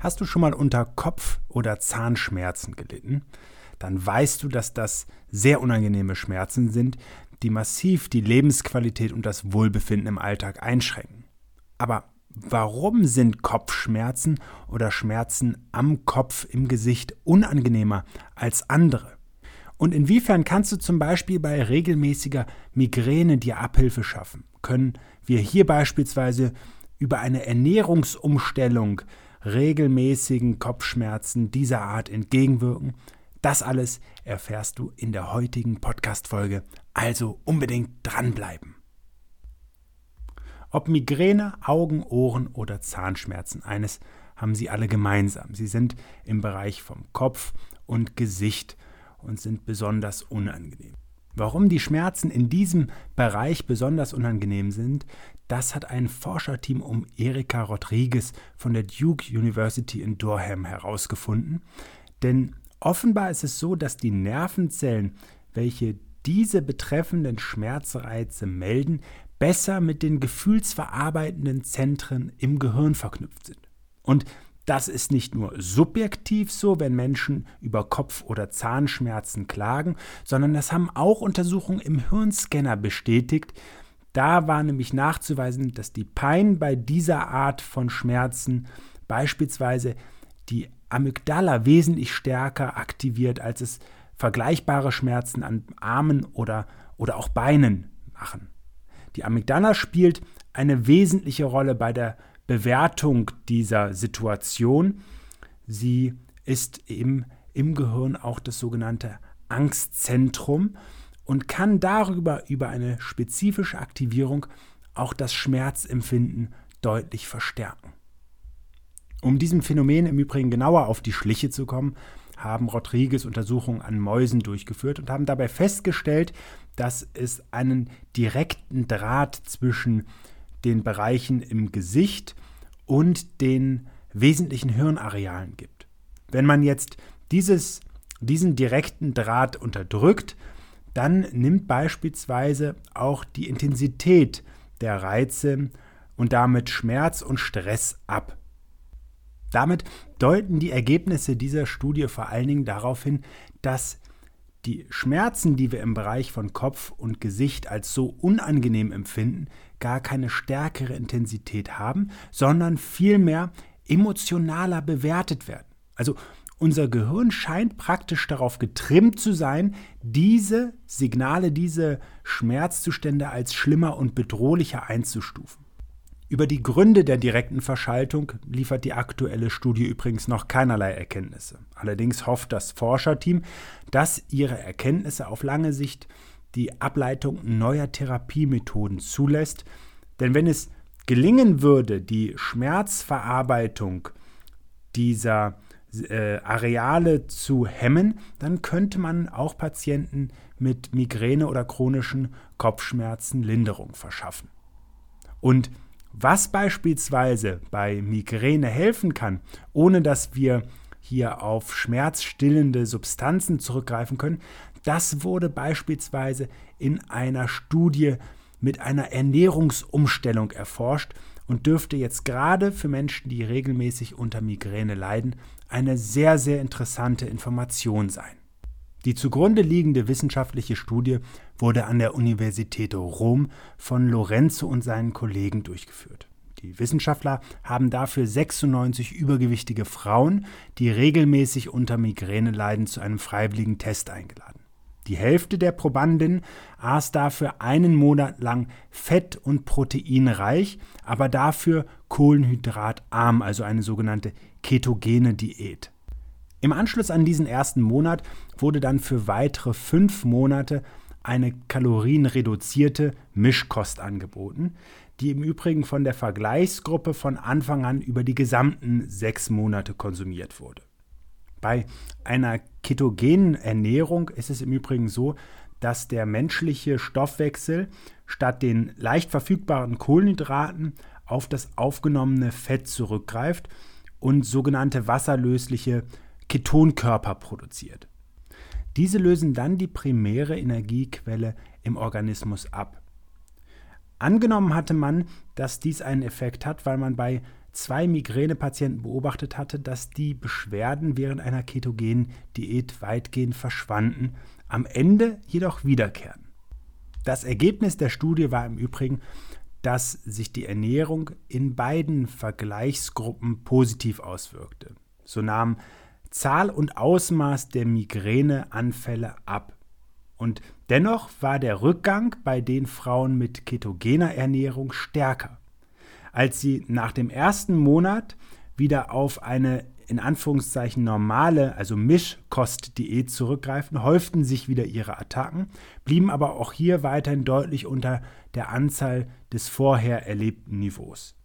Hast du schon mal unter Kopf- oder Zahnschmerzen gelitten? Dann weißt du, dass das sehr unangenehme Schmerzen sind, die massiv die Lebensqualität und das Wohlbefinden im Alltag einschränken. Aber warum sind Kopfschmerzen oder Schmerzen am Kopf im Gesicht unangenehmer als andere? Und inwiefern kannst du zum Beispiel bei regelmäßiger Migräne dir Abhilfe schaffen? Können wir hier beispielsweise über eine Ernährungsumstellung regelmäßigen Kopfschmerzen dieser Art entgegenwirken. Das alles erfährst du in der heutigen Podcast-Folge, also unbedingt dranbleiben. Ob Migräne, Augen, Ohren oder Zahnschmerzen, eines haben sie alle gemeinsam. Sie sind im Bereich vom Kopf und Gesicht und sind besonders unangenehm. Warum die Schmerzen in diesem Bereich besonders unangenehm sind, das hat ein Forscherteam um Erika Rodriguez von der Duke University in Durham herausgefunden. Denn offenbar ist es so, dass die Nervenzellen, welche diese betreffenden Schmerzreize melden, besser mit den gefühlsverarbeitenden Zentren im Gehirn verknüpft sind. Und das ist nicht nur subjektiv so, wenn Menschen über Kopf- oder Zahnschmerzen klagen, sondern das haben auch Untersuchungen im Hirnscanner bestätigt. Da war nämlich nachzuweisen, dass die Pein bei dieser Art von Schmerzen beispielsweise die Amygdala wesentlich stärker aktiviert, als es vergleichbare Schmerzen an Armen oder, oder auch Beinen machen. Die Amygdala spielt eine wesentliche Rolle bei der Bewertung dieser Situation. Sie ist im, im Gehirn auch das sogenannte Angstzentrum und kann darüber über eine spezifische Aktivierung auch das Schmerzempfinden deutlich verstärken. Um diesem Phänomen im Übrigen genauer auf die Schliche zu kommen, haben Rodriguez Untersuchungen an Mäusen durchgeführt und haben dabei festgestellt, dass es einen direkten Draht zwischen den Bereichen im Gesicht und den wesentlichen Hirnarealen gibt. Wenn man jetzt dieses, diesen direkten Draht unterdrückt, dann nimmt beispielsweise auch die Intensität der Reize und damit Schmerz und Stress ab. Damit deuten die Ergebnisse dieser Studie vor allen Dingen darauf hin, dass die Schmerzen, die wir im Bereich von Kopf und Gesicht als so unangenehm empfinden, gar keine stärkere Intensität haben, sondern vielmehr emotionaler bewertet werden. Also unser Gehirn scheint praktisch darauf getrimmt zu sein, diese Signale, diese Schmerzzustände als schlimmer und bedrohlicher einzustufen. Über die Gründe der direkten Verschaltung liefert die aktuelle Studie übrigens noch keinerlei Erkenntnisse. Allerdings hofft das Forscherteam, dass ihre Erkenntnisse auf lange Sicht die Ableitung neuer Therapiemethoden zulässt. Denn wenn es gelingen würde, die Schmerzverarbeitung dieser äh, Areale zu hemmen, dann könnte man auch Patienten mit Migräne oder chronischen Kopfschmerzen Linderung verschaffen. Und was beispielsweise bei Migräne helfen kann, ohne dass wir hier auf schmerzstillende Substanzen zurückgreifen können, das wurde beispielsweise in einer Studie mit einer Ernährungsumstellung erforscht und dürfte jetzt gerade für Menschen, die regelmäßig unter Migräne leiden, eine sehr, sehr interessante Information sein. Die zugrunde liegende wissenschaftliche Studie wurde an der Universität Rom von Lorenzo und seinen Kollegen durchgeführt. Die Wissenschaftler haben dafür 96 übergewichtige Frauen, die regelmäßig unter Migräne leiden, zu einem freiwilligen Test eingeladen. Die Hälfte der Probanden aß dafür einen Monat lang fett- und proteinreich, aber dafür kohlenhydratarm, also eine sogenannte ketogene Diät. Im Anschluss an diesen ersten Monat wurde dann für weitere fünf Monate eine kalorienreduzierte Mischkost angeboten, die im Übrigen von der Vergleichsgruppe von Anfang an über die gesamten sechs Monate konsumiert wurde. Bei einer ketogenen Ernährung ist es im Übrigen so, dass der menschliche Stoffwechsel statt den leicht verfügbaren Kohlenhydraten auf das aufgenommene Fett zurückgreift und sogenannte wasserlösliche Ketonkörper produziert. Diese lösen dann die primäre Energiequelle im Organismus ab. Angenommen hatte man, dass dies einen Effekt hat, weil man bei zwei Migränepatienten beobachtet hatte, dass die Beschwerden während einer ketogenen Diät weitgehend verschwanden, am Ende jedoch wiederkehren. Das Ergebnis der Studie war im Übrigen, dass sich die Ernährung in beiden Vergleichsgruppen positiv auswirkte. So nahm Zahl und Ausmaß der Migräneanfälle ab. Und dennoch war der Rückgang bei den Frauen mit ketogener Ernährung stärker. Als sie nach dem ersten Monat wieder auf eine in Anführungszeichen normale, also Mischkostdiät zurückgreifen, häuften sich wieder ihre Attacken, blieben aber auch hier weiterhin deutlich unter der Anzahl des vorher erlebten Niveaus.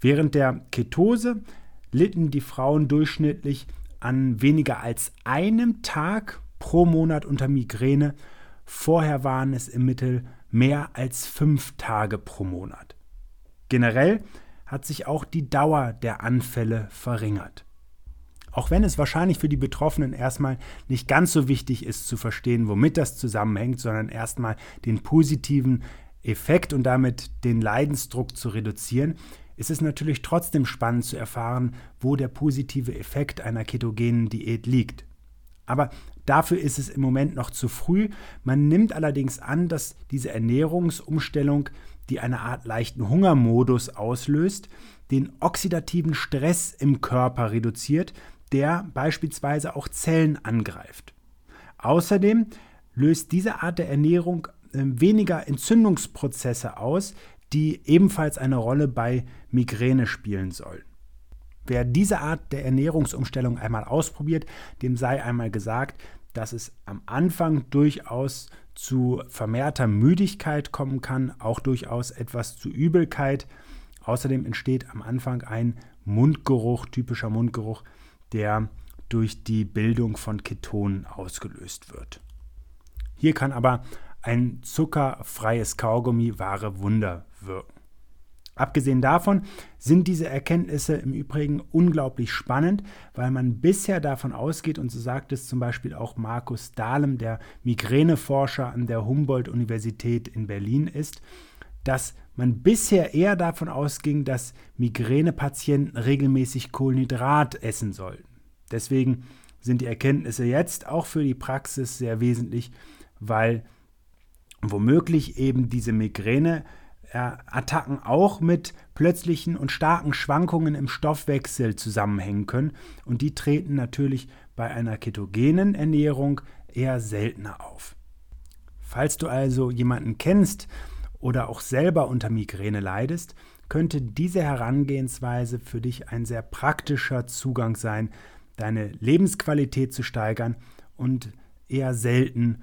Während der Ketose litten die Frauen durchschnittlich an weniger als einem Tag pro Monat unter Migräne. Vorher waren es im Mittel mehr als fünf Tage pro Monat. Generell hat sich auch die Dauer der Anfälle verringert. Auch wenn es wahrscheinlich für die Betroffenen erstmal nicht ganz so wichtig ist zu verstehen, womit das zusammenhängt, sondern erstmal den positiven Effekt und damit den Leidensdruck zu reduzieren, ist es natürlich trotzdem spannend zu erfahren, wo der positive Effekt einer ketogenen Diät liegt. Aber dafür ist es im Moment noch zu früh. Man nimmt allerdings an, dass diese Ernährungsumstellung, die eine Art leichten Hungermodus auslöst, den oxidativen Stress im Körper reduziert, der beispielsweise auch Zellen angreift. Außerdem löst diese Art der Ernährung äh, weniger Entzündungsprozesse aus, die ebenfalls eine Rolle bei Migräne spielen sollen. Wer diese Art der Ernährungsumstellung einmal ausprobiert, dem sei einmal gesagt, dass es am Anfang durchaus zu vermehrter Müdigkeit kommen kann, auch durchaus etwas zu Übelkeit. Außerdem entsteht am Anfang ein Mundgeruch, typischer Mundgeruch, der durch die Bildung von Ketonen ausgelöst wird. Hier kann aber ein zuckerfreies Kaugummi wahre Wunder wirken. Abgesehen davon sind diese Erkenntnisse im Übrigen unglaublich spannend, weil man bisher davon ausgeht, und so sagt es zum Beispiel auch Markus Dahlem, der Migräneforscher an der Humboldt-Universität in Berlin ist, dass man bisher eher davon ausging, dass Migränepatienten regelmäßig Kohlenhydrat essen sollten. Deswegen sind die Erkenntnisse jetzt auch für die Praxis sehr wesentlich, weil womöglich eben diese Migräneattacken auch mit plötzlichen und starken Schwankungen im Stoffwechsel zusammenhängen können und die treten natürlich bei einer ketogenen Ernährung eher seltener auf. Falls du also jemanden kennst, oder auch selber unter Migräne leidest, könnte diese Herangehensweise für dich ein sehr praktischer Zugang sein, deine Lebensqualität zu steigern und eher selten